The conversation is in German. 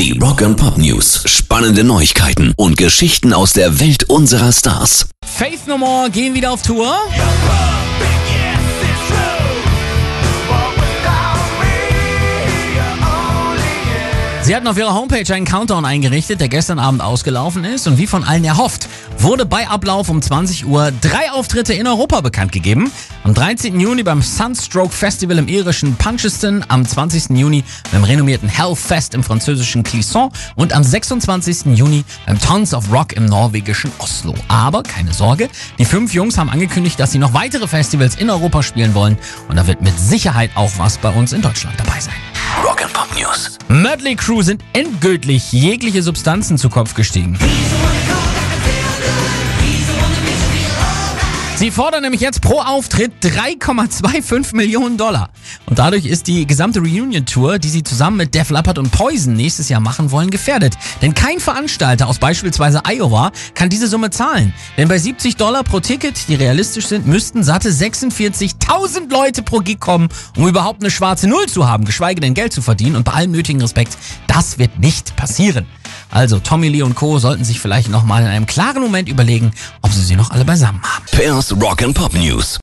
Die Rock and Pop News. Spannende Neuigkeiten und Geschichten aus der Welt unserer Stars. Faith No More gehen wieder auf Tour. Sie hatten auf ihrer Homepage einen Countdown eingerichtet, der gestern Abend ausgelaufen ist und wie von allen erhofft, wurde bei Ablauf um 20 Uhr drei Auftritte in Europa bekannt gegeben. Am 13. Juni beim Sunstroke Festival im irischen Puncheston, am 20. Juni beim renommierten Hellfest im französischen Clisson und am 26. Juni beim Tons of Rock im norwegischen Oslo. Aber keine Sorge, die fünf Jungs haben angekündigt, dass sie noch weitere Festivals in Europa spielen wollen und da wird mit Sicherheit auch was bei uns in Deutschland dabei sein. Rock and Pop News. Mötley Crew sind endgültig jegliche Substanzen zu Kopf gestiegen. Sie fordern nämlich jetzt pro Auftritt 3,25 Millionen Dollar. Und dadurch ist die gesamte Reunion-Tour, die sie zusammen mit Def Leppard und Poison nächstes Jahr machen wollen, gefährdet. Denn kein Veranstalter aus beispielsweise Iowa kann diese Summe zahlen. Denn bei 70 Dollar pro Ticket, die realistisch sind, müssten satte 46.000 Leute pro Gig kommen, um überhaupt eine schwarze Null zu haben, geschweige denn Geld zu verdienen. Und bei allem nötigen Respekt, das wird nicht passieren. Also Tommy Lee und Co. sollten sich vielleicht nochmal in einem klaren Moment überlegen, ob sie sie noch alle beisammen haben. Pairs Rock and Pop News.